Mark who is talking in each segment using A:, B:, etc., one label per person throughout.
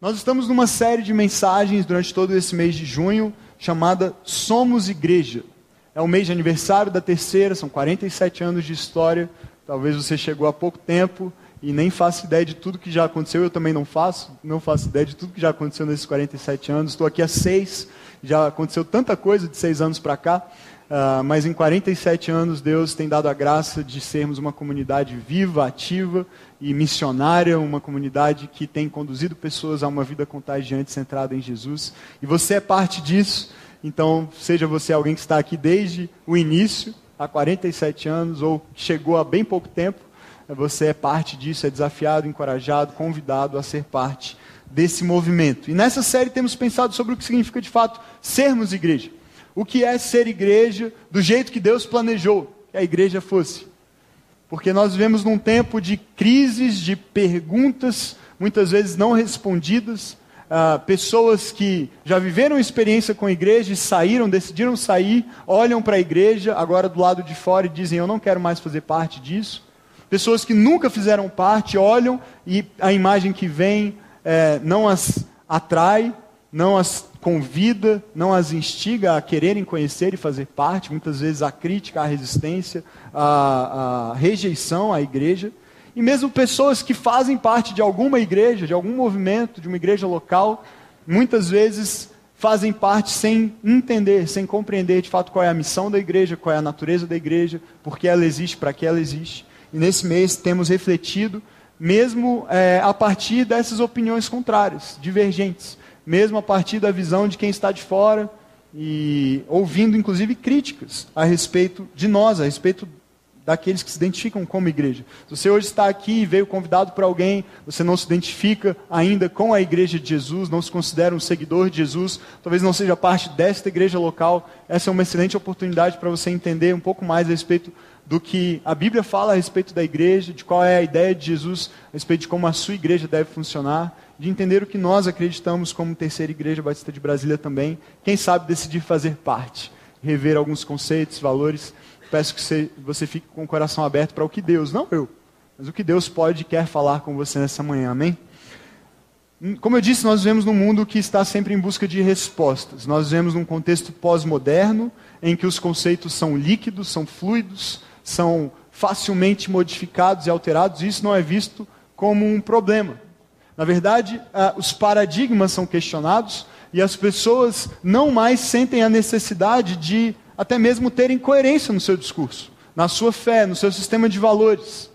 A: Nós estamos numa série de mensagens durante todo esse mês de junho chamada Somos Igreja. É o mês de aniversário da terceira, são 47 anos de história. Talvez você chegou há pouco tempo e nem faça ideia de tudo que já aconteceu. Eu também não faço, não faço ideia de tudo que já aconteceu nesses 47 anos. Estou aqui há seis, já aconteceu tanta coisa de seis anos para cá. Uh, mas em 47 anos, Deus tem dado a graça de sermos uma comunidade viva, ativa e missionária, uma comunidade que tem conduzido pessoas a uma vida contagiante centrada em Jesus. E você é parte disso, então, seja você alguém que está aqui desde o início, há 47 anos, ou chegou há bem pouco tempo, você é parte disso, é desafiado, encorajado, convidado a ser parte desse movimento. E nessa série temos pensado sobre o que significa de fato sermos igreja o que é ser igreja do jeito que Deus planejou que a igreja fosse. Porque nós vivemos num tempo de crises, de perguntas, muitas vezes não respondidas, uh, pessoas que já viveram experiência com a igreja e saíram, decidiram sair, olham para a igreja, agora do lado de fora e dizem: Eu não quero mais fazer parte disso. Pessoas que nunca fizeram parte olham e a imagem que vem é, não as atrai, não as convida, não as instiga a quererem conhecer e fazer parte, muitas vezes a crítica, a resistência, a, a rejeição à igreja. E mesmo pessoas que fazem parte de alguma igreja, de algum movimento, de uma igreja local, muitas vezes fazem parte sem entender, sem compreender de fato qual é a missão da igreja, qual é a natureza da igreja, por que ela existe, para que ela existe. E nesse mês temos refletido, mesmo é, a partir dessas opiniões contrárias, divergentes mesmo a partir da visão de quem está de fora e ouvindo inclusive críticas a respeito de nós, a respeito daqueles que se identificam como igreja. Se você hoje está aqui e veio convidado por alguém, você não se identifica ainda com a igreja de Jesus, não se considera um seguidor de Jesus, talvez não seja parte desta igreja local, essa é uma excelente oportunidade para você entender um pouco mais a respeito do que a Bíblia fala a respeito da igreja, de qual é a ideia de Jesus a respeito de como a sua igreja deve funcionar de entender o que nós acreditamos como terceira igreja batista de Brasília também. Quem sabe decidir fazer parte, rever alguns conceitos, valores. Peço que você, você fique com o coração aberto para o que Deus, não eu, mas o que Deus pode e quer falar com você nessa manhã, amém? Como eu disse, nós vivemos num mundo que está sempre em busca de respostas. Nós vivemos num contexto pós-moderno, em que os conceitos são líquidos, são fluidos, são facilmente modificados e alterados, e isso não é visto como um problema. Na verdade, os paradigmas são questionados e as pessoas não mais sentem a necessidade de até mesmo terem coerência no seu discurso, na sua fé, no seu sistema de valores.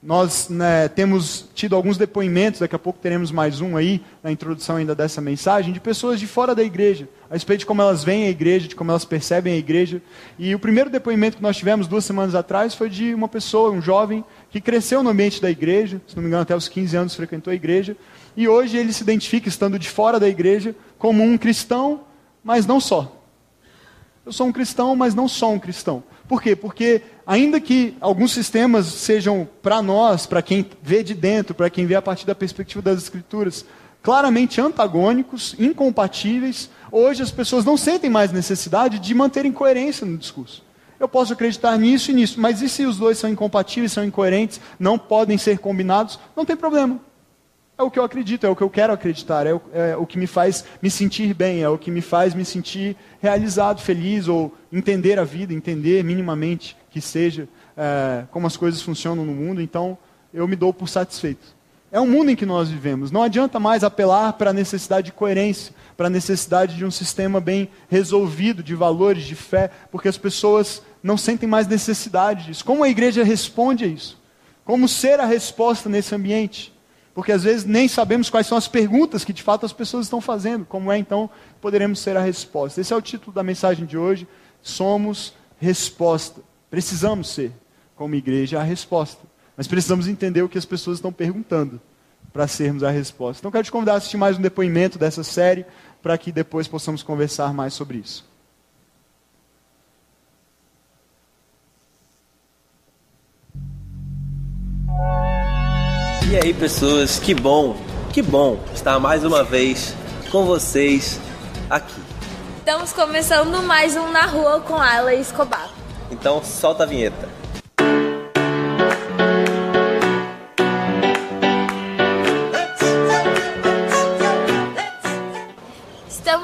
A: Nós né, temos tido alguns depoimentos, daqui a pouco teremos mais um aí, na introdução ainda dessa mensagem, de pessoas de fora da igreja, a respeito de como elas veem a igreja, de como elas percebem a igreja. E o primeiro depoimento que nós tivemos duas semanas atrás foi de uma pessoa, um jovem, que cresceu no ambiente da igreja, se não me engano, até os 15 anos frequentou a igreja, e hoje ele se identifica, estando de fora da igreja, como um cristão, mas não só. Eu sou um cristão, mas não só um cristão. Por quê? Porque, ainda que alguns sistemas sejam para nós, para quem vê de dentro, para quem vê a partir da perspectiva das Escrituras, claramente antagônicos, incompatíveis, hoje as pessoas não sentem mais necessidade de manterem coerência no discurso. Eu posso acreditar nisso e nisso, mas e se os dois são incompatíveis, são incoerentes, não podem ser combinados? Não tem problema. É o que eu acredito, é o que eu quero acreditar, é o, é o, que me faz me sentir bem, é o que me faz me sentir realizado, feliz, ou entender a vida, entender minimamente que seja é, como as coisas funcionam no mundo, então eu me dou por satisfeito. É o mundo em que nós vivemos. Não adianta mais apelar para a necessidade de coerência, para a necessidade de um sistema bem resolvido de valores, de fé, porque as pessoas não sentem mais necessidade disso. Como a igreja responde a isso? Como ser a resposta nesse ambiente? porque às vezes nem sabemos quais são as perguntas que de fato as pessoas estão fazendo. Como é então poderemos ser a resposta? Esse é o título da mensagem de hoje. Somos resposta. Precisamos ser, como igreja, a resposta. Mas precisamos entender o que as pessoas estão perguntando para sermos a resposta. Então quero te convidar a assistir mais um depoimento dessa série para que depois possamos conversar mais sobre isso.
B: E aí, pessoas, que bom, que bom estar mais uma vez com vocês aqui.
C: Estamos começando mais um Na Rua com Ayla Escobar.
B: Então, solta a vinheta.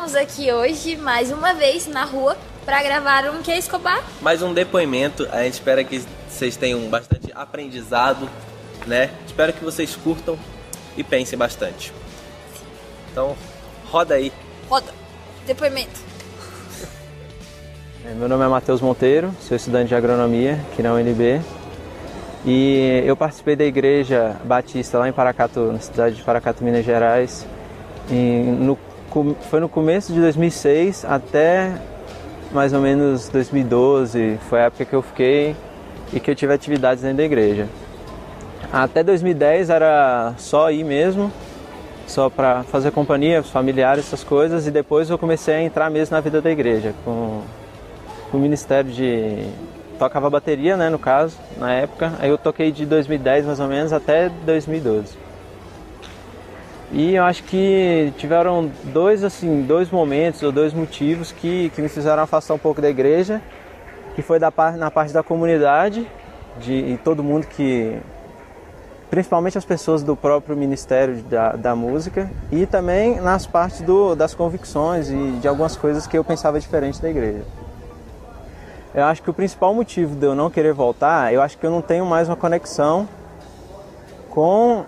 C: Estamos aqui hoje, mais uma vez, na rua, para gravar um que Escobar?
B: Mais um depoimento. A gente espera que vocês tenham bastante aprendizado, né? Espero que vocês curtam e pensem bastante. Então, roda aí.
C: Roda. Depoimento.
D: É, meu nome é Matheus Monteiro, sou estudante de agronomia aqui na UNB. E eu participei da igreja batista lá em Paracatu, na cidade de Paracatu, Minas Gerais. No, foi no começo de 2006 até mais ou menos 2012. Foi a época que eu fiquei e que eu tive atividades dentro da igreja. Até 2010 era só ir mesmo, só para fazer companhia, os familiares, essas coisas. E depois eu comecei a entrar mesmo na vida da igreja, com, com o ministério de tocava bateria, né, no caso, na época. Aí eu toquei de 2010 mais ou menos até 2012. E eu acho que tiveram dois assim, dois momentos ou dois motivos que, que me fizeram afastar um pouco da igreja, que foi da parte na parte da comunidade, de todo mundo que principalmente as pessoas do próprio ministério da, da música e também nas partes do, das convicções e de algumas coisas que eu pensava diferente da igreja. Eu acho que o principal motivo de eu não querer voltar, eu acho que eu não tenho mais uma conexão com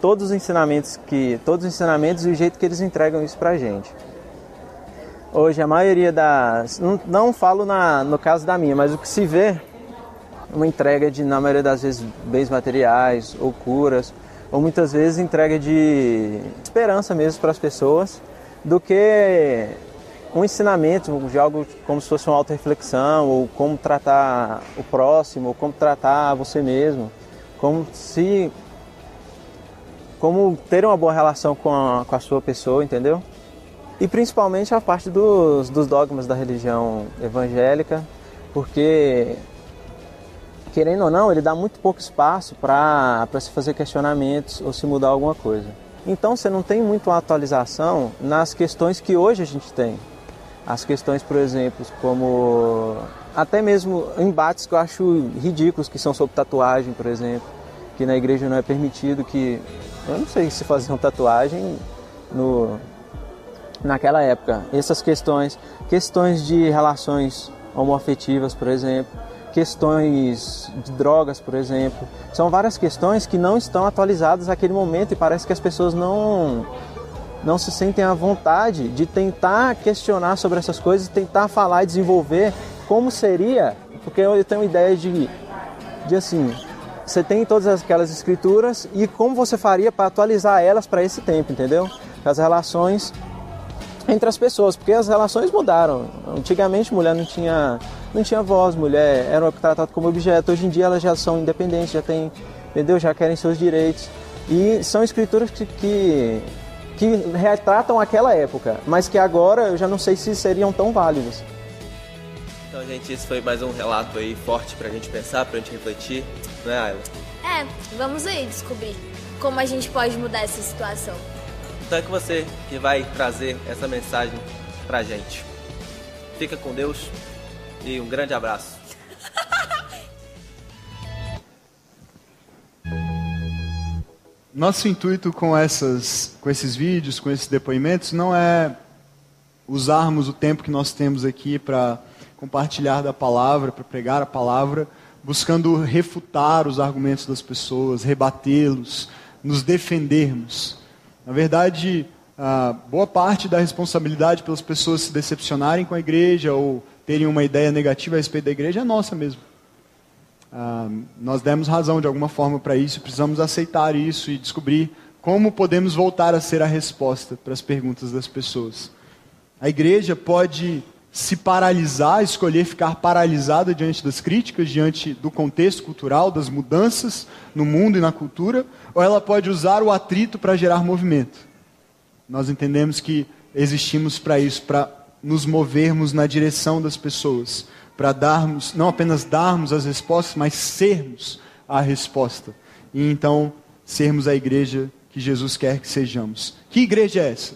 D: todos os ensinamentos que todos os ensinamentos e o jeito que eles entregam isso pra gente. Hoje a maioria das não, não falo na, no caso da minha, mas o que se vê uma entrega de na maioria das vezes bens materiais ou curas, ou muitas vezes entrega de esperança mesmo para as pessoas, do que um ensinamento de algo como se fosse uma auto-reflexão, ou como tratar o próximo, ou como tratar você mesmo, como se como ter uma boa relação com a, com a sua pessoa, entendeu? E principalmente a parte dos, dos dogmas da religião evangélica, porque querendo ou não, ele dá muito pouco espaço para se fazer questionamentos ou se mudar alguma coisa. Então você não tem muito atualização nas questões que hoje a gente tem. As questões, por exemplo, como até mesmo embates que eu acho ridículos, que são sobre tatuagem, por exemplo, que na igreja não é permitido que. Eu não sei se faziam tatuagem no, naquela época. Essas questões, questões de relações homoafetivas, por exemplo, questões de drogas, por exemplo. São várias questões que não estão atualizadas naquele momento e parece que as pessoas não não se sentem à vontade de tentar questionar sobre essas coisas, tentar falar e desenvolver como seria, porque eu tenho ideia de, de assim, você tem todas aquelas escrituras e como você faria para atualizar elas para esse tempo, entendeu? As relações entre as pessoas, porque as relações mudaram. Antigamente mulher não tinha não tinha voz, mulher era tratada como objeto. Hoje em dia elas já são independentes, já têm, entendeu? Já querem seus direitos. E são escrituras que, que que retratam aquela época, mas que agora eu já não sei se seriam tão válidos.
B: Então, gente, esse foi mais um relato aí forte pra gente pensar, pra gente refletir, né, Ayla?
C: É, vamos aí descobrir como a gente pode mudar essa situação.
B: Então é com você que vai trazer essa mensagem pra gente. Fica com Deus e um grande abraço.
A: Nosso intuito com, essas, com esses vídeos, com esses depoimentos, não é usarmos o tempo que nós temos aqui para compartilhar da palavra, para pregar a palavra, buscando refutar os argumentos das pessoas, rebatê-los, nos defendermos. Na verdade, boa parte da responsabilidade pelas pessoas se decepcionarem com a igreja ou terem uma ideia negativa a respeito da igreja é nossa mesmo. Ah, nós demos razão de alguma forma para isso, precisamos aceitar isso e descobrir como podemos voltar a ser a resposta para as perguntas das pessoas. A igreja pode se paralisar, escolher ficar paralisada diante das críticas, diante do contexto cultural, das mudanças no mundo e na cultura, ou ela pode usar o atrito para gerar movimento. Nós entendemos que existimos para isso, para nos movermos na direção das pessoas, para darmos, não apenas darmos as respostas, mas sermos a resposta. E então sermos a igreja que Jesus quer que sejamos. Que igreja é essa?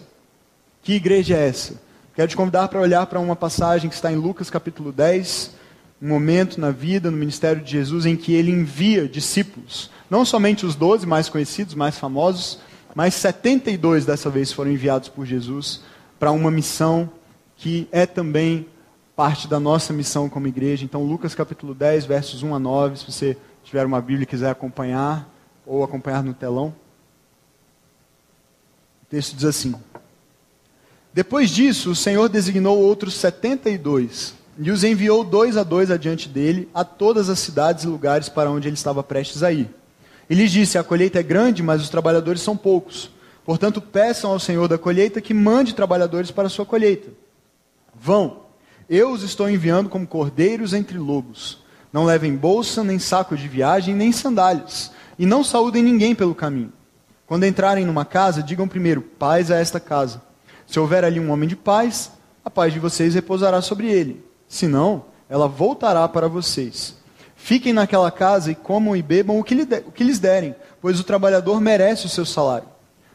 A: Que igreja é essa? Quero te convidar para olhar para uma passagem que está em Lucas capítulo 10, um momento na vida, no ministério de Jesus, em que ele envia discípulos. Não somente os doze mais conhecidos, mais famosos, mas 72 dessa vez foram enviados por Jesus para uma missão que é também parte da nossa missão como igreja. Então, Lucas capítulo 10, versos 1 a 9, se você tiver uma Bíblia e quiser acompanhar, ou acompanhar no telão. O texto diz assim: Depois disso, o Senhor designou outros setenta e dois, e os enviou dois a dois adiante dele, a todas as cidades e lugares para onde ele estava prestes a ir. E lhes disse: A colheita é grande, mas os trabalhadores são poucos. Portanto, peçam ao Senhor da colheita que mande trabalhadores para a sua colheita. Vão, eu os estou enviando como cordeiros entre lobos. Não levem bolsa, nem saco de viagem, nem sandálias. E não saúdem ninguém pelo caminho. Quando entrarem numa casa, digam primeiro: paz a esta casa. Se houver ali um homem de paz, a paz de vocês repousará sobre ele. Se não, ela voltará para vocês. Fiquem naquela casa e comam e bebam o que, o que lhes derem, pois o trabalhador merece o seu salário.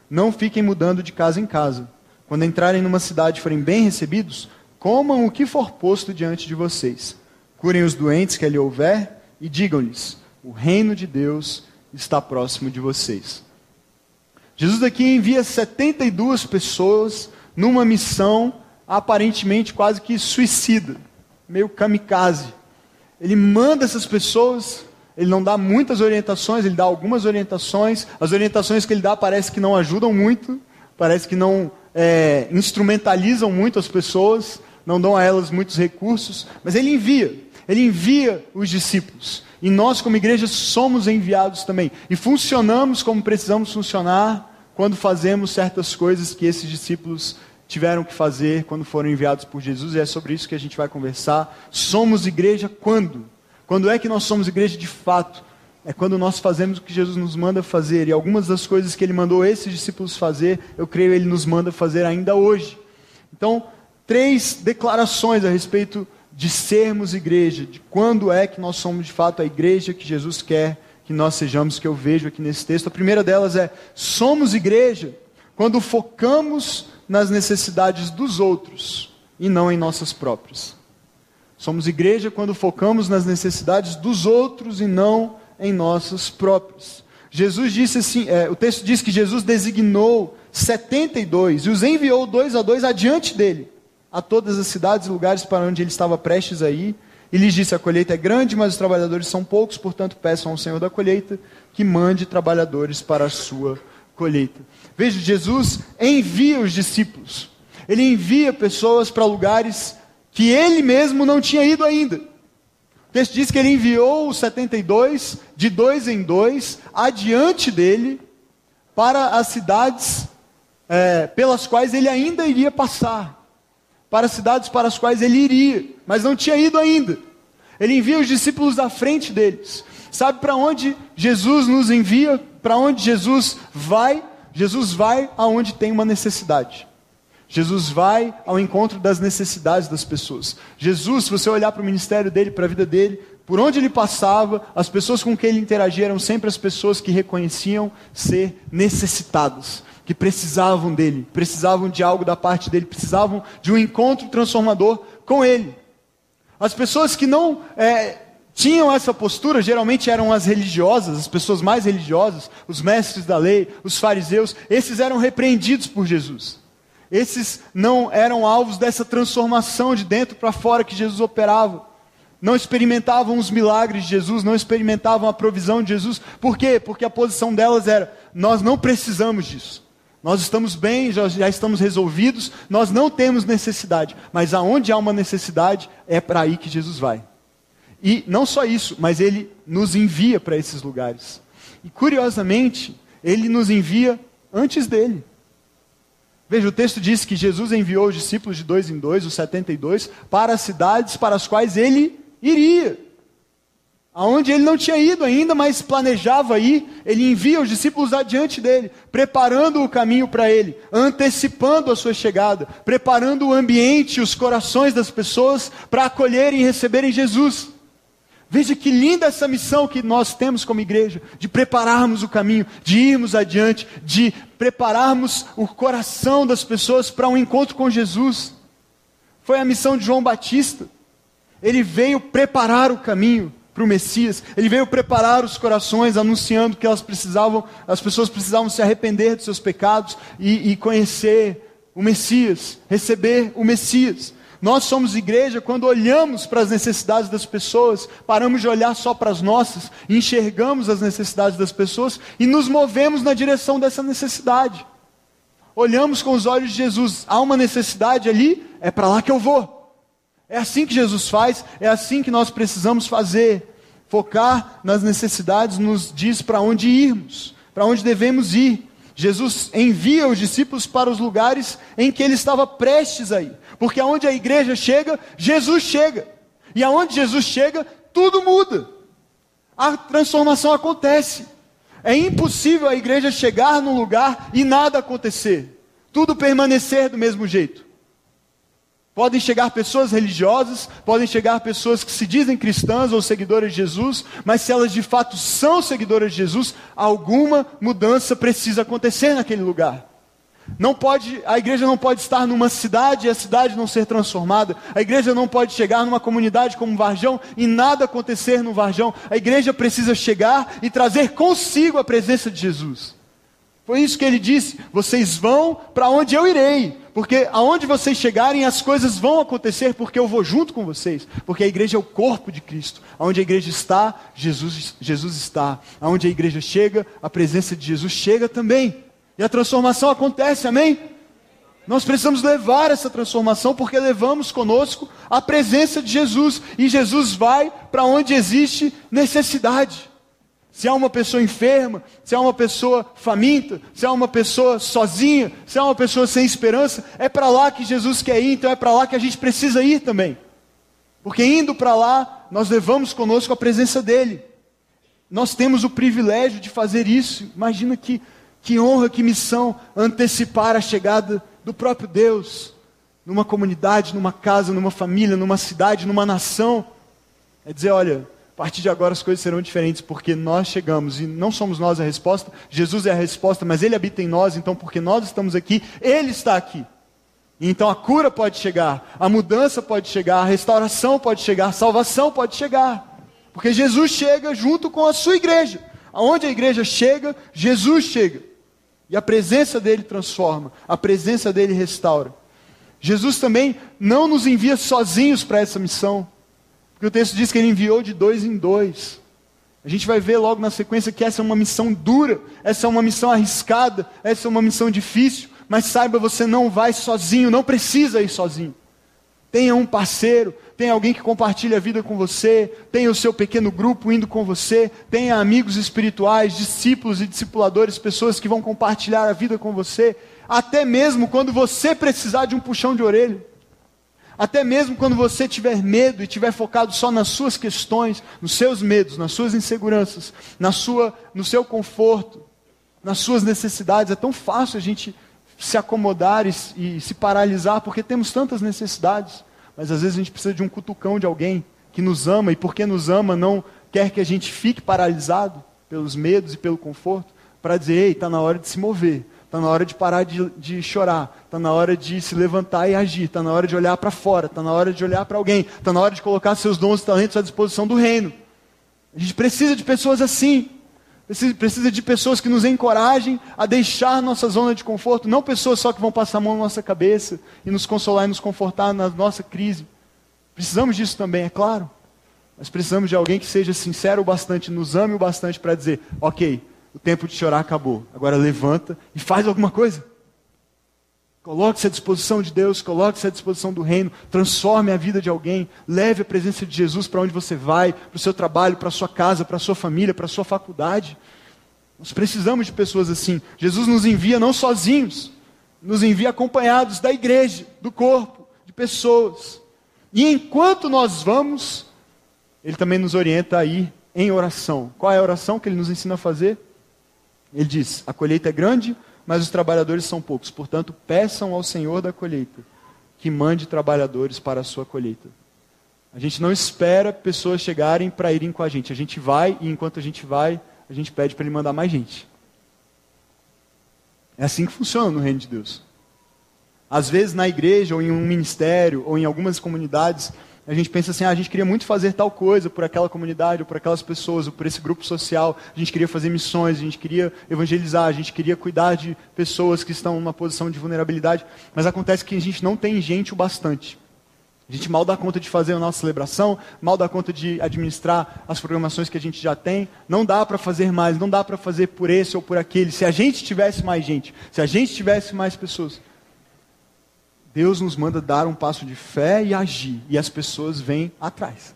A: Não fiquem mudando de casa em casa. Quando entrarem numa cidade e forem bem recebidos, comam o que for posto diante de vocês. Curem os doentes que ali houver e digam-lhes: o reino de Deus está próximo de vocês. Jesus aqui envia 72 pessoas numa missão aparentemente quase que suicida, meio kamikaze. Ele manda essas pessoas, ele não dá muitas orientações, ele dá algumas orientações. As orientações que ele dá parece que não ajudam muito, parece que não é, instrumentalizam muito as pessoas não dão a elas muitos recursos, mas ele envia, ele envia os discípulos. E nós, como igreja, somos enviados também. E funcionamos como precisamos funcionar quando fazemos certas coisas que esses discípulos tiveram que fazer quando foram enviados por Jesus, e é sobre isso que a gente vai conversar. Somos igreja quando? Quando é que nós somos igreja de fato? É quando nós fazemos o que Jesus nos manda fazer. E algumas das coisas que ele mandou esses discípulos fazer, eu creio ele nos manda fazer ainda hoje. Então, três declarações a respeito de sermos igreja, de quando é que nós somos de fato a igreja que Jesus quer que nós sejamos, que eu vejo aqui nesse texto. A primeira delas é: somos igreja quando focamos nas necessidades dos outros e não em nossas próprias. Somos igreja quando focamos nas necessidades dos outros e não em nossas próprias. Jesus disse assim: é, o texto diz que Jesus designou 72 e os enviou dois a dois adiante dele a todas as cidades e lugares para onde ele estava prestes a ir, e lhes disse: A colheita é grande, mas os trabalhadores são poucos, portanto, peçam ao Senhor da colheita que mande trabalhadores para a sua colheita. Veja, Jesus envia os discípulos, ele envia pessoas para lugares que ele mesmo não tinha ido ainda. O texto diz que ele enviou os 72, de dois em dois, adiante dele, para as cidades é, pelas quais ele ainda iria passar para as cidades para as quais ele iria, mas não tinha ido ainda. Ele envia os discípulos à frente deles. Sabe para onde Jesus nos envia? Para onde Jesus vai? Jesus vai aonde tem uma necessidade. Jesus vai ao encontro das necessidades das pessoas. Jesus, se você olhar para o ministério dele, para a vida dele, por onde ele passava, as pessoas com quem ele interagia eram sempre as pessoas que reconheciam ser necessitadas que precisavam dele, precisavam de algo da parte dele, precisavam de um encontro transformador com ele. As pessoas que não é, tinham essa postura geralmente eram as religiosas, as pessoas mais religiosas, os mestres da lei, os fariseus, esses eram repreendidos por Jesus. Esses não eram alvos dessa transformação de dentro para fora que Jesus operava. Não experimentavam os milagres de Jesus, não experimentavam a provisão de Jesus. Por quê? Porque a posição delas era: nós não precisamos disso. Nós estamos bem, já, já, estamos resolvidos, nós não temos necessidade. Mas aonde há uma necessidade, é para aí que Jesus vai. E não só isso, mas ele nos envia para esses lugares. E curiosamente, ele nos envia antes dele. Veja, o texto diz que Jesus enviou os discípulos de dois em dois, os 72, para as cidades para as quais ele iria aonde ele não tinha ido ainda, mas planejava ir, ele envia os discípulos adiante dele, preparando o caminho para ele, antecipando a sua chegada, preparando o ambiente, os corações das pessoas para acolherem e receberem Jesus. Veja que linda essa missão que nós temos como igreja, de prepararmos o caminho, de irmos adiante, de prepararmos o coração das pessoas para um encontro com Jesus. Foi a missão de João Batista. Ele veio preparar o caminho para o Messias. Ele veio preparar os corações, anunciando que elas precisavam, as pessoas precisavam se arrepender dos seus pecados e, e conhecer o Messias, receber o Messias. Nós somos igreja quando olhamos para as necessidades das pessoas, paramos de olhar só para as nossas, enxergamos as necessidades das pessoas e nos movemos na direção dessa necessidade. Olhamos com os olhos de Jesus, há uma necessidade ali, é para lá que eu vou. É assim que Jesus faz, é assim que nós precisamos fazer. Focar nas necessidades nos diz para onde irmos, para onde devemos ir. Jesus envia os discípulos para os lugares em que ele estava prestes a ir. Porque aonde a igreja chega, Jesus chega. E aonde Jesus chega, tudo muda. A transformação acontece. É impossível a igreja chegar num lugar e nada acontecer. Tudo permanecer do mesmo jeito. Podem chegar pessoas religiosas, podem chegar pessoas que se dizem cristãs ou seguidoras de Jesus, mas se elas de fato são seguidoras de Jesus, alguma mudança precisa acontecer naquele lugar. Não pode, a igreja não pode estar numa cidade e a cidade não ser transformada. A igreja não pode chegar numa comunidade como Varjão e nada acontecer no Varjão. A igreja precisa chegar e trazer consigo a presença de Jesus. Foi isso que ele disse: vocês vão para onde eu irei, porque aonde vocês chegarem as coisas vão acontecer, porque eu vou junto com vocês, porque a igreja é o corpo de Cristo. Aonde a igreja está, Jesus, Jesus está. Aonde a igreja chega, a presença de Jesus chega também. E a transformação acontece, amém? Nós precisamos levar essa transformação porque levamos conosco a presença de Jesus e Jesus vai para onde existe necessidade. Se há uma pessoa enferma, se há uma pessoa faminta, se há uma pessoa sozinha, se há uma pessoa sem esperança, é para lá que Jesus quer ir, então é para lá que a gente precisa ir também. Porque indo para lá, nós levamos conosco a presença dEle. Nós temos o privilégio de fazer isso. Imagina que, que honra, que missão antecipar a chegada do próprio Deus numa comunidade, numa casa, numa família, numa cidade, numa nação. É dizer, olha, a partir de agora as coisas serão diferentes, porque nós chegamos e não somos nós a resposta, Jesus é a resposta, mas Ele habita em nós, então porque nós estamos aqui, Ele está aqui. então a cura pode chegar, a mudança pode chegar, a restauração pode chegar, a salvação pode chegar. Porque Jesus chega junto com a sua igreja. Aonde a igreja chega, Jesus chega. E a presença dele transforma, a presença dele restaura. Jesus também não nos envia sozinhos para essa missão. Porque o texto diz que ele enviou de dois em dois. A gente vai ver logo na sequência que essa é uma missão dura, essa é uma missão arriscada, essa é uma missão difícil, mas saiba, você não vai sozinho, não precisa ir sozinho. Tenha um parceiro, tenha alguém que compartilhe a vida com você, tenha o seu pequeno grupo indo com você, tenha amigos espirituais, discípulos e discipuladores, pessoas que vão compartilhar a vida com você, até mesmo quando você precisar de um puxão de orelha. Até mesmo quando você tiver medo e tiver focado só nas suas questões, nos seus medos, nas suas inseguranças, na sua, no seu conforto, nas suas necessidades, é tão fácil a gente se acomodar e, e se paralisar porque temos tantas necessidades. Mas às vezes a gente precisa de um cutucão de alguém que nos ama e porque nos ama não quer que a gente fique paralisado pelos medos e pelo conforto para dizer, ei, está na hora de se mover. Está na hora de parar de, de chorar. Está na hora de se levantar e agir. Está na hora de olhar para fora. Está na hora de olhar para alguém. Está na hora de colocar seus dons e talentos à disposição do reino. A gente precisa de pessoas assim. Precisa, precisa de pessoas que nos encorajem a deixar nossa zona de conforto. Não pessoas só que vão passar a mão na nossa cabeça e nos consolar e nos confortar na nossa crise. Precisamos disso também, é claro. Mas precisamos de alguém que seja sincero o bastante, nos ame o bastante para dizer: ok, o tempo de chorar acabou. Agora levanta e faz alguma coisa. Coloque-se à disposição de Deus, coloque-se à disposição do reino, transforme a vida de alguém, leve a presença de Jesus para onde você vai, para o seu trabalho, para a sua casa, para a sua família, para a sua faculdade. Nós precisamos de pessoas assim. Jesus nos envia não sozinhos, nos envia acompanhados da igreja, do corpo, de pessoas. E enquanto nós vamos, Ele também nos orienta a ir em oração. Qual é a oração que Ele nos ensina a fazer? Ele diz: A colheita é grande, mas os trabalhadores são poucos. Portanto, peçam ao Senhor da colheita que mande trabalhadores para a sua colheita. A gente não espera pessoas chegarem para irem com a gente. A gente vai e enquanto a gente vai, a gente pede para ele mandar mais gente. É assim que funciona no reino de Deus. Às vezes na igreja ou em um ministério ou em algumas comunidades, A gente pensa assim, ah, a gente queria muito fazer tal coisa por aquela comunidade, ou por aquelas pessoas, ou por esse grupo social. A gente queria fazer missões, a gente queria evangelizar, a gente queria cuidar de pessoas que estão numa posição de vulnerabilidade. Mas acontece que a gente não tem gente o bastante. A gente mal dá conta de fazer a nossa celebração, mal dá conta de administrar as programações que a gente já tem. Não dá para fazer mais, não dá para fazer por esse ou por aquele. Se a gente tivesse mais gente, se a gente tivesse mais pessoas, Deus nos manda dar um passo de fé e agir, e as pessoas vêm atrás.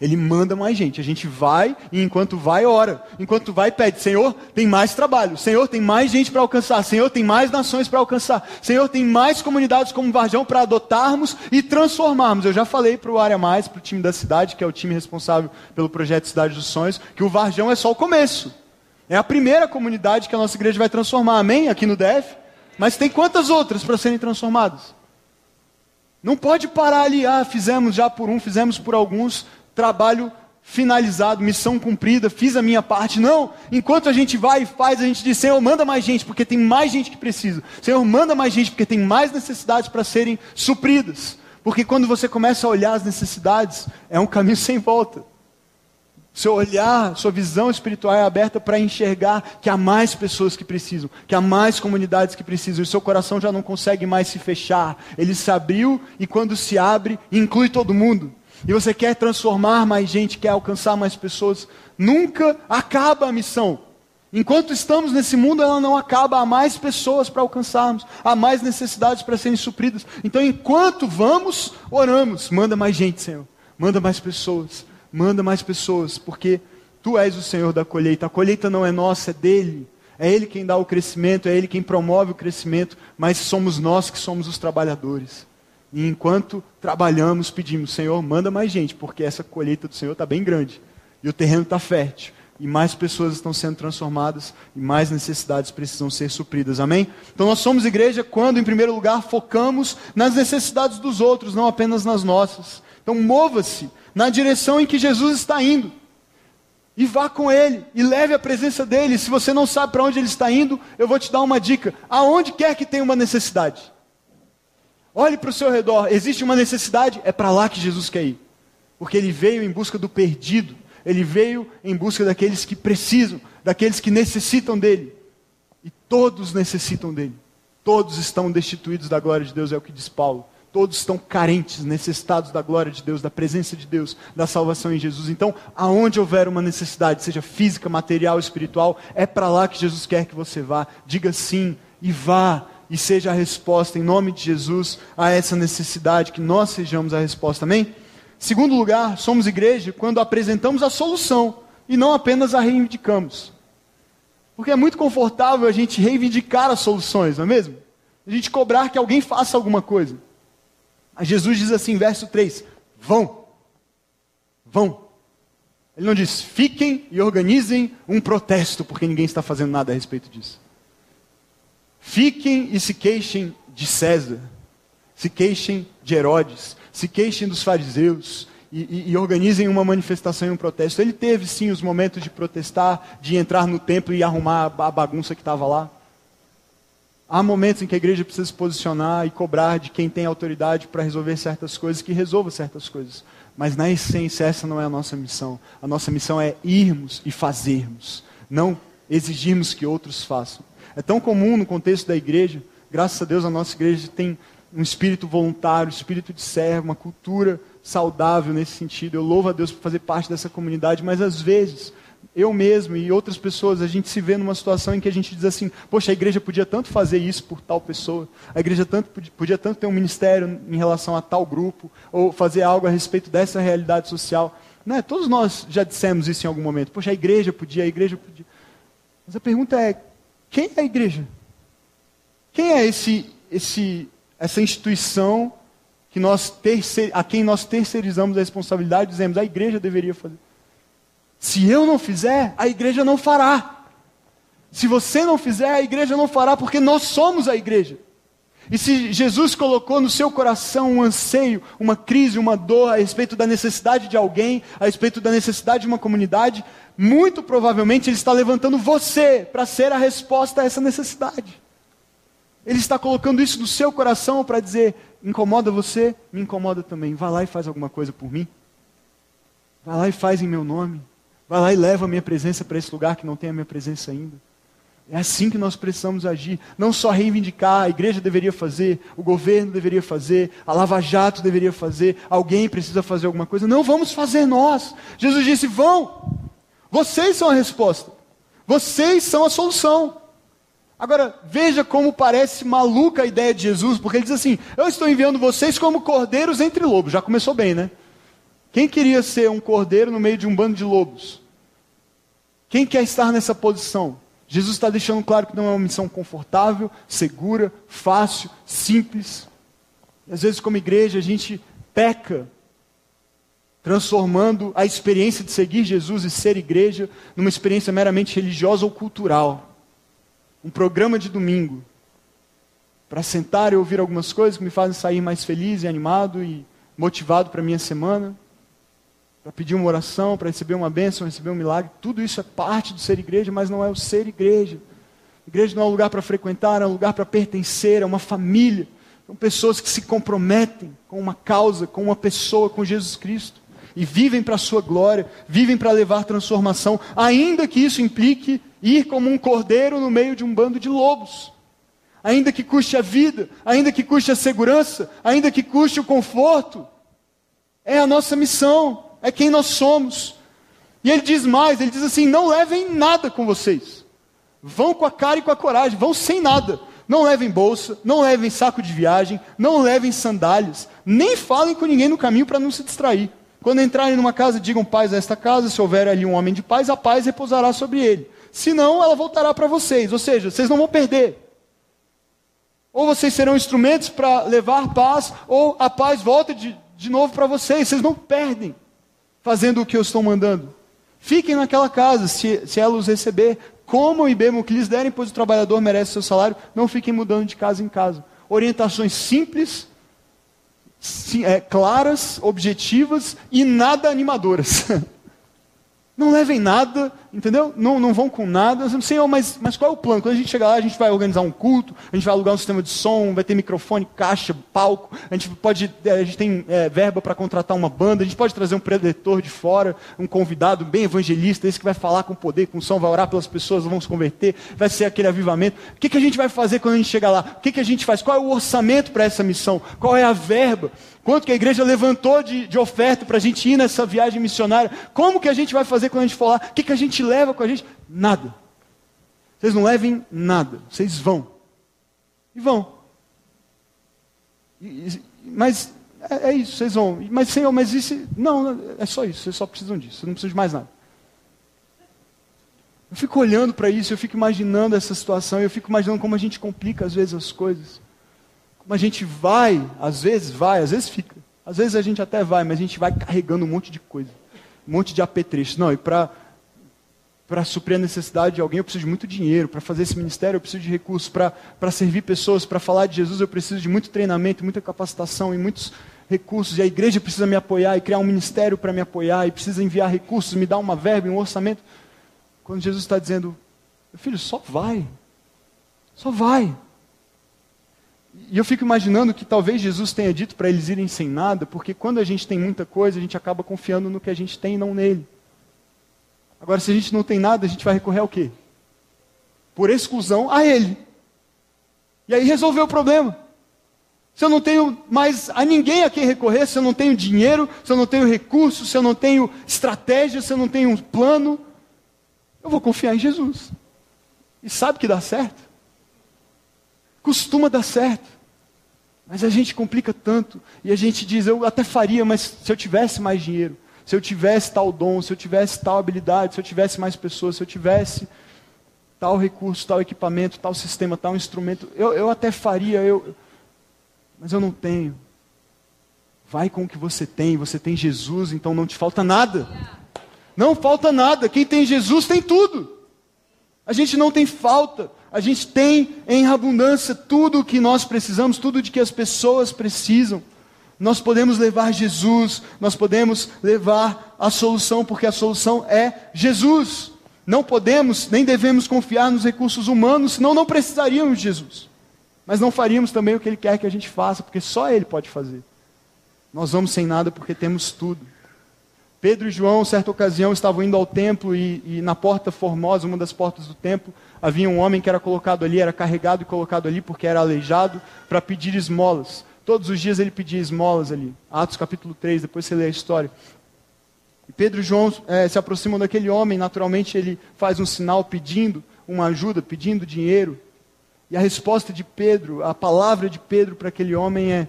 A: Ele manda mais gente. A gente vai e enquanto vai, ora. Enquanto vai, pede: Senhor, tem mais trabalho. Senhor, tem mais gente para alcançar. Senhor, tem mais nações para alcançar. Senhor, tem mais comunidades como Varjão para adotarmos e transformarmos. Eu já falei para o Área Mais, para o time da cidade, que é o time responsável pelo projeto Cidade dos Sonhos, que o Varjão é só o começo. É a primeira comunidade que a nossa igreja vai transformar. Amém? Aqui no DF. Mas tem quantas outras para serem transformadas? Não pode parar ali, ah, fizemos já por um, fizemos por alguns, trabalho finalizado, missão cumprida, fiz a minha parte. Não, enquanto a gente vai e faz, a gente diz: Senhor, manda mais gente, porque tem mais gente que precisa. Senhor, manda mais gente, porque tem mais necessidades para serem supridas. Porque quando você começa a olhar as necessidades, é um caminho sem volta. Seu olhar, sua visão espiritual é aberta para enxergar que há mais pessoas que precisam, que há mais comunidades que precisam, e seu coração já não consegue mais se fechar. Ele se abriu e quando se abre, inclui todo mundo. E você quer transformar mais gente, quer alcançar mais pessoas, nunca acaba a missão. Enquanto estamos nesse mundo, ela não acaba, há mais pessoas para alcançarmos, há mais necessidades para serem supridas. Então, enquanto vamos, oramos, manda mais gente, Senhor, manda mais pessoas manda mais pessoas, porque tu és o Senhor da colheita. A colheita não é nossa, é dele. É ele quem dá o crescimento, é ele quem promove o crescimento, mas somos nós que somos os trabalhadores. E enquanto trabalhamos, pedimos, Senhor, manda mais gente, porque essa colheita do Senhor está bem grande. E o terreno está fértil. E mais pessoas estão sendo transformadas e mais necessidades precisam ser supridas. Amém? Então nós somos igreja quando, em primeiro lugar, focamos nas necessidades dos outros, não apenas nas nossas. Então mova-se na direção em que Jesus está indo. E vá com ele, e leve a presença dele. Se você não sabe para onde ele está indo, eu vou te dar uma dica. Aonde quer que tenha uma necessidade, olhe para o seu redor. Existe uma necessidade, é para lá que Jesus quer ir. Porque ele veio em busca do perdido, ele veio em busca daqueles que precisam, daqueles que necessitam dele. E todos necessitam dele. Todos estão destituídos da glória de Deus, é o que diz Paulo. Todos estão carentes, necessitados da glória de Deus, da presença de Deus, da salvação em Jesus. Então, aonde houver uma necessidade, seja física, material, espiritual, é para lá que Jesus quer que você vá. Diga sim e vá e seja a resposta em nome de Jesus a essa necessidade, que nós sejamos a resposta. Amém? Segundo lugar, somos igreja quando apresentamos a solução e não apenas a reivindicamos. Porque é muito confortável a gente reivindicar as soluções, não é mesmo? A gente cobrar que alguém faça alguma coisa. Jesus diz assim, verso 3: vão, vão. Ele não diz fiquem e organizem um protesto, porque ninguém está fazendo nada a respeito disso. Fiquem e se queixem de César, se queixem de Herodes, se queixem dos fariseus, e, e, e, organizem uma manifestação e um protesto. Ele teve sim os momentos de protestar, de entrar no templo e arrumar a bagunça que estava lá. Há momentos em que a igreja precisa se posicionar e cobrar de quem tem autoridade para resolver certas coisas, que resolva certas coisas. Mas na essência, essa não é a nossa missão. A nossa missão é irmos e fazermos, não exigirmos que outros façam. É tão comum no contexto da igreja, graças a Deus a nossa igreja tem um espírito voluntário, um espírito de servo, uma cultura saudável nesse sentido. Eu louvo a Deus por fazer parte dessa comunidade, mas às vezes eu mesmo e outras pessoas, a gente se vê numa situação em que a gente diz assim: poxa, a igreja podia tanto fazer isso por tal pessoa, a igreja tanto, podia tanto ter um ministério em relação a tal grupo, ou fazer algo a respeito dessa realidade social. Né? Todos nós já dissemos isso em algum momento. Poxa, a igreja podia, a igreja podia. Mas a pergunta é: quem é a igreja? Quem é esse, esse, essa instituição que nós terceir, a quem nós terceirizamos a responsabilidade, dizemos a igreja deveria fazer? Se eu não fizer, a igreja não fará. Se você não fizer, a igreja não fará, porque nós somos a igreja. E se Jesus colocou no seu coração um anseio, uma crise, uma dor a respeito da necessidade de alguém, a respeito da necessidade de uma comunidade, muito provavelmente Ele está levantando você para ser a resposta a essa necessidade. Ele está colocando isso no seu coração para dizer: incomoda você, me incomoda também. Vai lá e faz alguma coisa por mim. Vai lá e faz em meu nome. Vai lá e leva a minha presença para esse lugar que não tem a minha presença ainda. É assim que nós precisamos agir. Não só reivindicar, a igreja deveria fazer, o governo deveria fazer, a Lava Jato deveria fazer, alguém precisa fazer alguma coisa. Não, vamos fazer nós. Jesus disse: vão. Vocês são a resposta. Vocês são a solução. Agora, veja como parece maluca a ideia de Jesus, porque ele diz assim: Eu estou enviando vocês como cordeiros entre lobos. Já começou bem, né? Quem queria ser um cordeiro no meio de um bando de lobos? Quem quer estar nessa posição? Jesus está deixando claro que não é uma missão confortável, segura, fácil, simples. Às vezes, como igreja, a gente peca, transformando a experiência de seguir Jesus e ser igreja numa experiência meramente religiosa ou cultural. Um programa de domingo para sentar e ouvir algumas coisas que me fazem sair mais feliz e animado e motivado para a minha semana para pedir uma oração, para receber uma bênção, receber um milagre. Tudo isso é parte do ser igreja, mas não é o ser igreja. Igreja não é um lugar para frequentar, é um lugar para pertencer, é uma família. São pessoas que se comprometem com uma causa, com uma pessoa, com Jesus Cristo. E vivem para a sua glória, vivem para levar transformação, ainda que isso implique ir como um cordeiro no meio de um bando de lobos. Ainda que custe a vida, ainda que custe a segurança, ainda que custe o conforto. É a nossa missão é quem nós somos. E ele diz mais: ele diz assim: não levem nada com vocês. Vão com a cara e com a coragem, vão sem nada. Não levem bolsa, não levem saco de viagem, não levem sandálias, nem falem com ninguém no caminho para não se distrair. Quando entrarem numa casa, digam paz a esta casa, se houver ali um homem de paz, a paz repousará sobre ele. Senão, ela voltará para vocês, ou seja, vocês não vão perder. Ou vocês serão instrumentos para levar paz, ou a paz volta de, de novo para vocês, vocês não perdem fazendo o que eu estou mandando. Fiquem naquela casa, se, se ela os receber, comam e bebam o que lhes derem, pois o trabalhador merece seu salário. Não fiquem mudando de casa em casa. Orientações simples, sim, é, claras, objetivas e nada animadoras. Não levem nada, entendeu? Não, não vão com nada. Senhor, mas, mas qual é o plano? Quando a gente chegar lá, a gente vai organizar um culto, a gente vai alugar um sistema de som, vai ter microfone, caixa, palco. A gente pode, é, a gente tem é, verba para contratar uma banda, a gente pode trazer um preletor de fora, um convidado bem evangelista, esse que vai falar com poder, com som, vai orar pelas pessoas, vão se converter, vai ser aquele avivamento. O que, que a gente vai fazer quando a gente chegar lá? O que, que a gente faz? Qual é o orçamento para essa missão? Qual é a verba? Quanto que a igreja levantou de, de oferta para a gente ir nessa viagem missionária? Como que a gente vai fazer quando a gente lá? O que, que a gente leva com a gente? Nada. Vocês não levem nada. Vocês vão. E vão. E, mas é, é, isso, vocês vão. Mas, Senhor, mas isso. Não, é só isso. Vocês só precisam disso. Vocês não precisam de mais nada. Eu fico olhando para isso, eu fico imaginando essa situação, eu fico imaginando como a gente complica às vezes as coisas. Como a gente vai, às vezes vai, às vezes fica. Às vezes a gente até vai, mas a gente vai carregando um monte de coisa. Um monte de apetrechos. Não, e para para suprir a necessidade de alguém, eu preciso de muito dinheiro. Para fazer esse ministério, eu preciso de recursos. Para servir pessoas, para falar de Jesus, eu preciso de muito treinamento, muita capacitação e muitos recursos. E a igreja precisa me apoiar e criar um ministério para me apoiar. E precisa enviar recursos, me dar uma verba, um orçamento. Quando Jesus está dizendo, filho, só vai. Só vai. E eu fico imaginando que talvez Jesus tenha dito para eles irem sem nada, porque quando a gente tem muita coisa, a gente acaba confiando no que a gente tem e não nele. Agora, se a gente não tem nada, a gente vai recorrer ao quê? Por exclusão a ele. E aí resolveu o problema. Se eu não tenho mais a ninguém a quem recorrer, se eu não tenho dinheiro, se eu não tenho recursos, se eu não tenho estratégia, se eu não tenho um plano, eu vou confiar em Jesus. E sabe que dá certo? Costuma dar certo. Mas a gente complica tanto e a gente diz, eu até faria, mas se eu tivesse mais dinheiro, se eu tivesse tal dom, se eu tivesse tal habilidade, se eu tivesse mais pessoas, se eu tivesse tal recurso, tal equipamento, tal sistema, tal instrumento, eu, eu até faria, eu, mas eu não tenho. Vai com o que você tem, você tem Jesus, então não te falta nada. Não falta nada. Quem tem Jesus tem tudo. A gente não tem falta a gente tem em abundância tudo o que nós precisamos, tudo de que as pessoas precisam. Nós podemos levar Jesus, nós podemos levar a solução, porque a solução é Jesus. Não podemos nem devemos confiar nos recursos humanos, senão não precisaríamos de Jesus. mas não faríamos também o que Ele quer que a gente faça, porque só Ele pode fazer. Nós vamos sem nada porque temos tudo. Pedro e João, certa ocasião, estavam indo ao templo e, e, na porta formosa, uma das portas do templo, havia um homem que era colocado ali, era carregado e colocado ali porque era aleijado para pedir esmolas. Todos os dias ele pedia esmolas ali. Atos capítulo 3, depois você lê a história. E Pedro e João é, se aproximam daquele homem, naturalmente ele faz um sinal pedindo uma ajuda, pedindo dinheiro. E a resposta de Pedro, a palavra de Pedro para aquele homem é: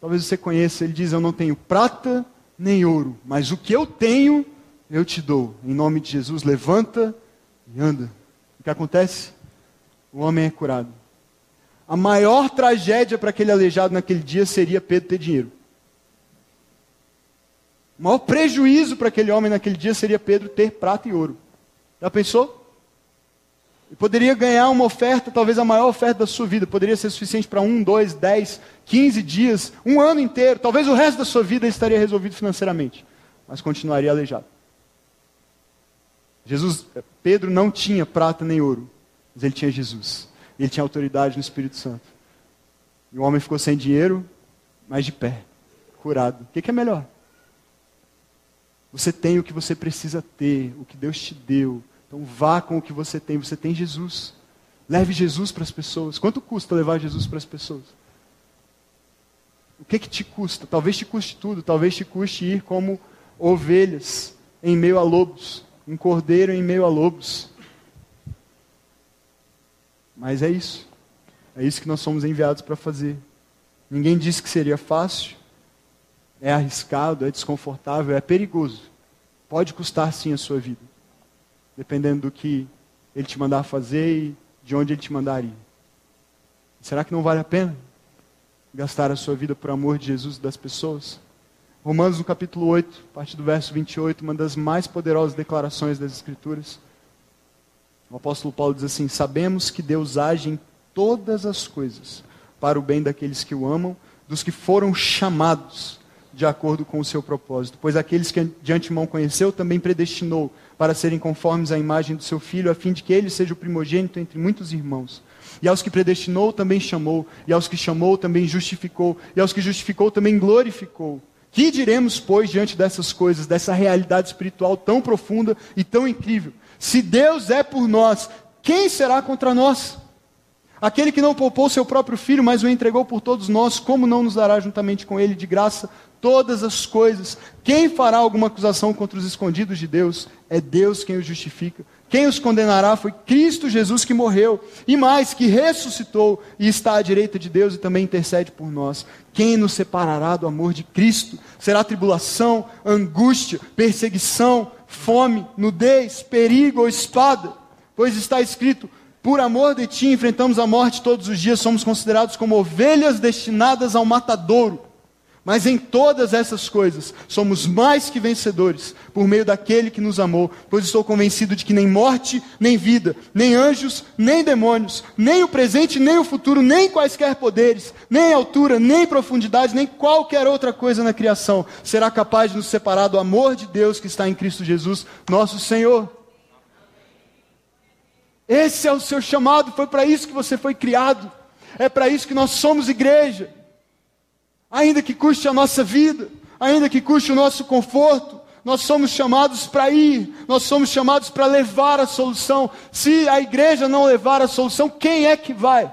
A: talvez você conheça, ele diz: Eu não tenho prata nem ouro, mas o que eu tenho, eu te dou. Em nome de Jesus, levanta e anda. O que acontece? O homem é curado. A maior tragédia para aquele aleijado naquele dia seria Pedro ter dinheiro. O maior prejuízo para aquele homem naquele dia seria Pedro ter prata e ouro. Já pensou? Ele poderia ganhar uma oferta, talvez a maior oferta da sua vida. Poderia ser suficiente para um, dois, dez, quinze dias, um ano inteiro. Talvez o resto da sua vida estaria resolvido financeiramente. Mas continuaria aleijado. Jesus, Pedro não tinha prata nem ouro, mas ele tinha Jesus. Ele tinha autoridade no Espírito Santo. E o homem ficou sem dinheiro, mas de pé, curado. O que, que é melhor? Você tem o que você precisa ter, o que Deus te deu. Então vá com o que você tem. Você tem Jesus. Leve Jesus para as pessoas. Quanto custa levar Jesus para as pessoas? O que, que te custa? Talvez te custe tudo. Talvez te custe ir como ovelhas em meio a lobos. Um cordeiro em meio a lobos. Mas é isso. É isso que nós somos enviados para fazer. Ninguém disse que seria fácil é arriscado, é desconfortável, é perigoso. Pode custar sim a sua vida, dependendo do que ele te mandar fazer e de onde ele te mandaria. Será que não vale a pena gastar a sua vida por amor de Jesus e das pessoas? Romanos no capítulo 8, a partir do verso 28, uma das mais poderosas declarações das Escrituras. O apóstolo Paulo diz assim: Sabemos que Deus age em todas as coisas para o bem daqueles que o amam, dos que foram chamados de acordo com o seu propósito. Pois aqueles que de antemão conheceu também predestinou para serem conformes à imagem do seu filho, a fim de que ele seja o primogênito entre muitos irmãos. E aos que predestinou também chamou, e aos que chamou também justificou, e aos que justificou também glorificou. Que diremos, pois, diante dessas coisas, dessa realidade espiritual tão profunda e tão incrível? Se Deus é por nós, quem será contra nós? Aquele que não poupou seu próprio filho, mas o entregou por todos nós, como não nos dará juntamente com ele de graça todas as coisas. Quem fará alguma acusação contra os escondidos de Deus? É Deus quem os justifica. Quem os condenará foi Cristo Jesus que morreu, e mais, que ressuscitou e está à direita de Deus e também intercede por nós. Quem nos separará do amor de Cristo? Será tribulação, angústia, perseguição, fome, nudez, perigo ou espada? Pois está escrito: por amor de ti enfrentamos a morte todos os dias, somos considerados como ovelhas destinadas ao matadouro. Mas em todas essas coisas somos mais que vencedores por meio daquele que nos amou, pois estou convencido de que nem morte, nem vida, nem anjos, nem demônios, nem o presente, nem o futuro, nem quaisquer poderes, nem altura, nem profundidade, nem qualquer outra coisa na criação será capaz de nos separar do amor de Deus que está em Cristo Jesus, nosso Senhor. Esse é o seu chamado, foi para isso que você foi criado, é para isso que nós somos igreja ainda que custe a nossa vida, ainda que custe o nosso conforto, nós somos chamados para ir, nós somos chamados para levar a solução. Se a igreja não levar a solução, quem é que vai?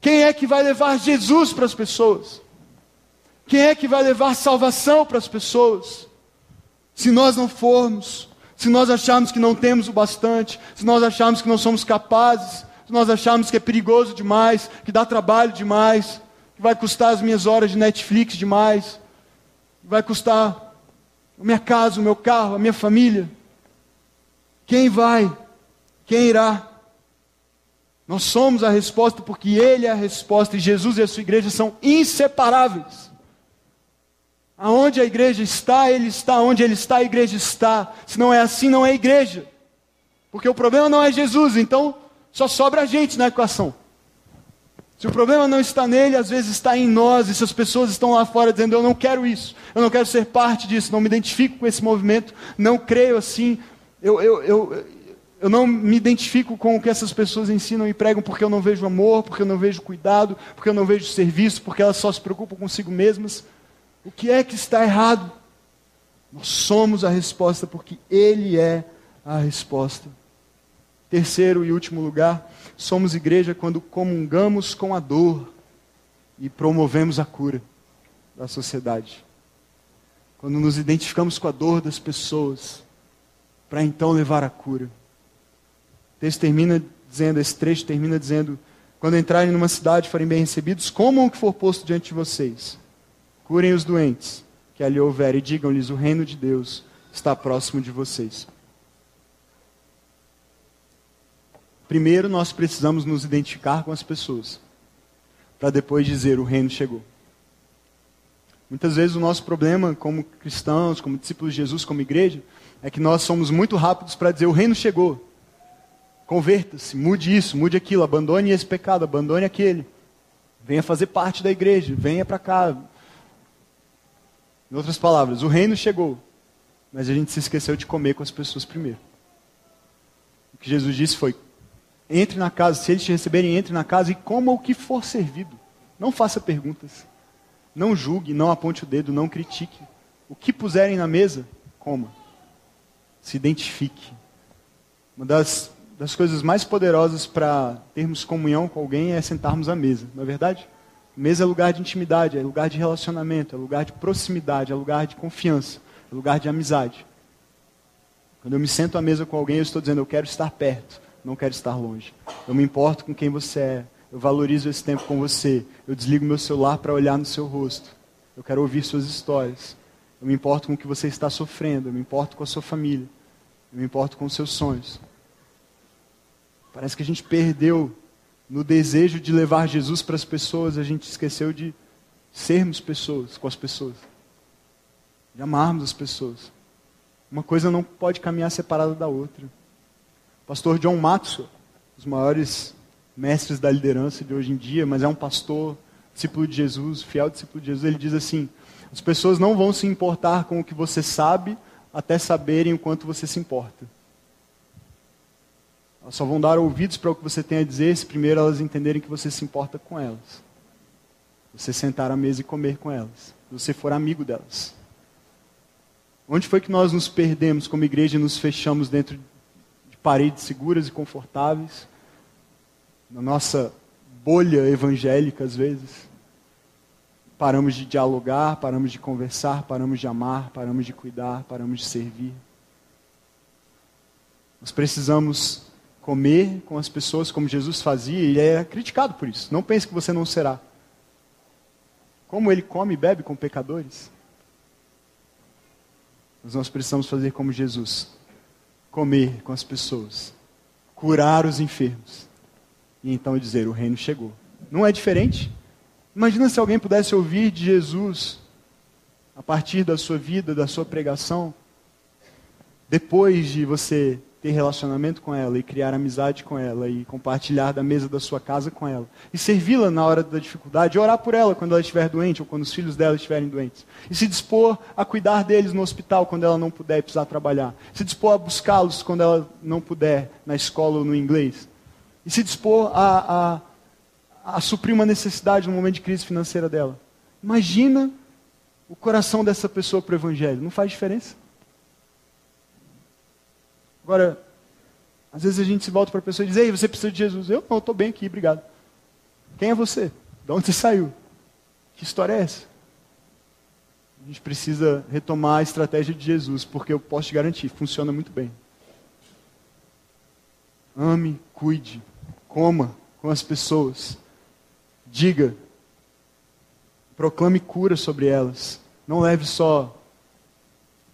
A: Quem é que vai levar Jesus para as pessoas? Quem é que vai levar salvação para as pessoas? Se nós não formos, se nós acharmos que não temos o bastante, se nós acharmos que não somos capazes, se nós acharmos que é perigoso demais, que dá trabalho demais, vai custar as minhas horas de Netflix demais, vai custar a minha casa, o meu carro, a minha família. Quem vai? Quem irá? Nós somos a resposta porque Ele é a resposta e Jesus e a sua igreja são inseparáveis. Aonde a igreja está, Ele está. Onde Ele está, a igreja está. Se não é assim, não é igreja. Porque o problema não é Jesus, então só sobra a gente na equação. Se o problema não está nele, às vezes está em nós, e se as pessoas estão lá fora dizendo: Eu não quero isso, eu não quero ser parte disso, não me identifico com esse movimento, não creio assim, eu, eu, eu, eu não me identifico com o que essas pessoas ensinam e pregam porque eu não vejo amor, porque eu não vejo cuidado, porque eu não vejo serviço, porque elas só se preocupam consigo mesmas. O que é que está errado? Nós somos a resposta porque Ele é a resposta. Terceiro e último lugar, somos igreja quando comungamos com a dor e promovemos a cura da sociedade. Quando nos identificamos com a dor das pessoas, para então levar a cura. O texto termina dizendo, esse trecho termina dizendo: quando entrarem numa cidade forem bem recebidos, comam o que for posto diante de vocês. Curem os doentes que ali houver e digam-lhes: o reino de Deus está próximo de vocês. Primeiro, nós precisamos nos identificar com as pessoas, para depois dizer: o reino chegou. Muitas vezes o nosso problema, como cristãos, como discípulos de Jesus, como igreja, é que nós somos muito rápidos para dizer: o reino chegou. Converta-se, mude isso, mude aquilo, abandone esse pecado, abandone aquele. Venha fazer parte da igreja, venha para cá. Em outras palavras, o reino chegou, mas a gente se esqueceu de comer com as pessoas primeiro. O que Jesus disse foi: entre na casa, se eles te receberem, entre na casa e coma o que for servido. Não faça perguntas. Não julgue, não aponte o dedo, não critique. O que puserem na mesa, coma. Se identifique. Uma das, das coisas mais poderosas para termos comunhão com alguém é sentarmos à mesa, não é verdade? Mesa é lugar de intimidade, é lugar de relacionamento, é lugar de proximidade, é lugar de confiança, é lugar de amizade. Quando eu me sento à mesa com alguém, eu estou dizendo, eu quero estar perto não quero estar longe. Eu me importo com quem você é. Eu valorizo esse tempo com você. Eu desligo meu celular para olhar no seu rosto. Eu quero ouvir suas histórias. Eu me importo com o que você está sofrendo. Eu me importo com a sua família. Eu me importo com os seus sonhos. Parece que a gente perdeu no desejo de levar Jesus para as pessoas, a gente esqueceu de sermos pessoas com as pessoas. De amarmos as pessoas. Uma coisa não pode caminhar separada da outra. Pastor John Maxwell, os maiores mestres da liderança de hoje em dia, mas é um pastor, discípulo de Jesus, fiel discípulo de Jesus, ele diz assim: as pessoas não vão se importar com o que você sabe até saberem o quanto você se importa. Elas só vão dar ouvidos para o que você tem a dizer se primeiro elas entenderem que você se importa com elas. Você sentar à mesa e comer com elas. Você for amigo delas. Onde foi que nós nos perdemos como igreja e nos fechamos dentro paredes seguras e confortáveis, na nossa bolha evangélica às vezes. Paramos de dialogar, paramos de conversar, paramos de amar, paramos de cuidar, paramos de servir. Nós precisamos comer com as pessoas como Jesus fazia, e ele é criticado por isso. Não pense que você não será. Como ele come e bebe com pecadores. Mas nós precisamos fazer como Jesus comer com as pessoas, curar os enfermos e então dizer: o reino chegou. Não é diferente? Imagina se alguém pudesse ouvir de Jesus a partir da sua vida, da sua pregação, depois de você ter relacionamento com ela e criar amizade com ela e compartilhar da mesa da sua casa com ela e servi-la na hora da dificuldade, orar por ela quando ela estiver doente ou quando os filhos dela estiverem doentes e se dispor a cuidar deles no hospital quando ela não puder precisar trabalhar, se dispor a buscá-los quando ela não puder na escola ou no inglês e se dispor a, a, a suprir uma necessidade no momento de crise financeira dela. Imagina o coração dessa pessoa para o evangelho, não faz diferença? Agora, às vezes a gente se volta para a pessoa e diz: Ei, você precisa de Jesus. Eu não, estou bem aqui, obrigado. Quem é você? De onde você saiu? Que história é essa? A gente precisa retomar a estratégia de Jesus, porque eu posso te garantir, funciona muito bem. Ame, cuide, coma com as pessoas. Diga, proclame cura sobre elas. Não leve só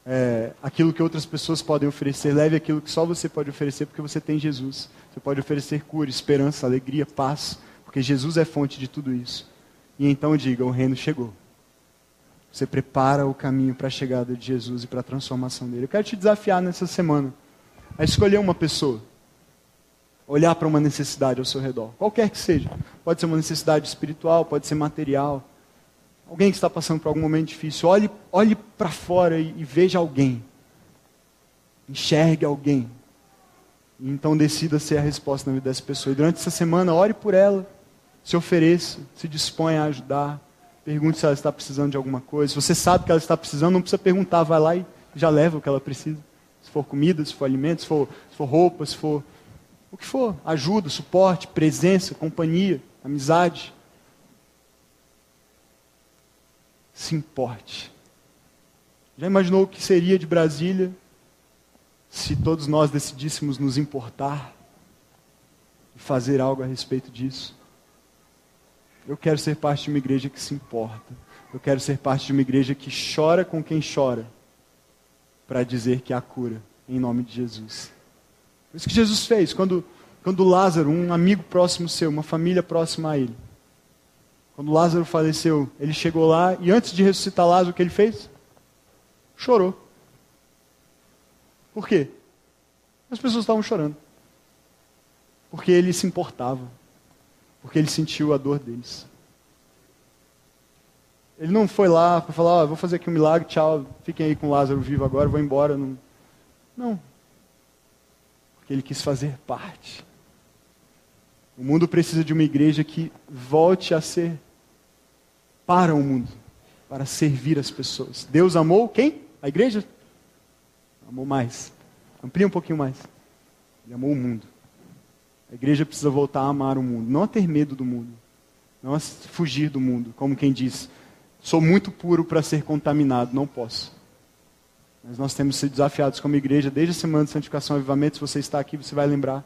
A: é, aquilo que outras pessoas podem oferecer, leve aquilo que só você pode oferecer, porque você tem Jesus. Você pode oferecer cura, esperança, alegria, paz, porque Jesus é fonte de tudo isso. E então diga: o reino chegou. Você prepara o caminho para a chegada de Jesus e para a transformação dele. Eu quero te desafiar nessa semana a escolher uma pessoa, olhar para uma necessidade ao seu redor, qualquer que seja. Pode ser uma necessidade espiritual, pode ser material Alguém que está passando por algum momento difícil, olhe, olhe para fora e, e veja alguém. Enxergue alguém. Então decida ser a resposta na vida dessa pessoa. E durante essa semana, ore por ela, se ofereça, se disponha a ajudar. Pergunte se ela está precisando de alguma coisa. Se você sabe que ela está precisando, não precisa perguntar, vai lá e já leva o que ela precisa. Se for comida, se for alimento, se for, se for roupa, se for o que for. Ajuda, suporte, presença, companhia, amizade. Se importe. Já imaginou o que seria de Brasília se todos nós decidíssemos nos importar e fazer algo a respeito disso. Eu quero ser parte de uma igreja que se importa. Eu quero ser parte de uma igreja que chora com quem chora para dizer que há cura em nome de Jesus. Por isso que Jesus fez quando quando Lázaro, um amigo próximo seu, uma família próxima a ele, quando Lázaro faleceu, ele chegou lá e antes de ressuscitar Lázaro, o que ele fez? Chorou. Por quê? As pessoas estavam chorando. Porque ele se importava. Porque ele sentiu a dor deles. Ele não foi lá para falar, oh, vou fazer aqui um milagre, tchau, fiquem aí com Lázaro vivo agora, vou embora. Não. não. Porque ele quis fazer parte. O mundo precisa de uma igreja que volte a ser para o mundo, para servir as pessoas. Deus amou quem? A igreja? Amou mais. Amplia um pouquinho mais. Ele amou o mundo. A igreja precisa voltar a amar o mundo, não a ter medo do mundo, não a fugir do mundo, como quem diz: sou muito puro para ser contaminado, não posso. Mas nós temos sido desafiados como igreja, desde a semana de santificação e avivamento, se você está aqui, você vai lembrar,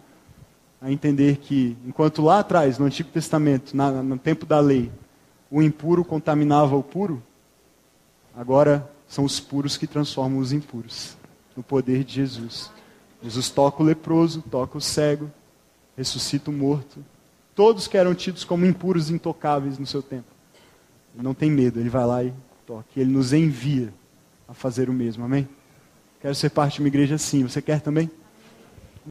A: a entender que, enquanto lá atrás, no Antigo Testamento, na, no tempo da lei, o impuro contaminava o puro, agora são os puros que transformam os impuros no poder de Jesus. Jesus toca o leproso, toca o cego, ressuscita o morto. Todos que eram tidos como impuros intocáveis no seu tempo. Ele não tem medo, ele vai lá e toca. Ele nos envia a fazer o mesmo, amém? Quero ser parte de uma igreja assim. Você quer também?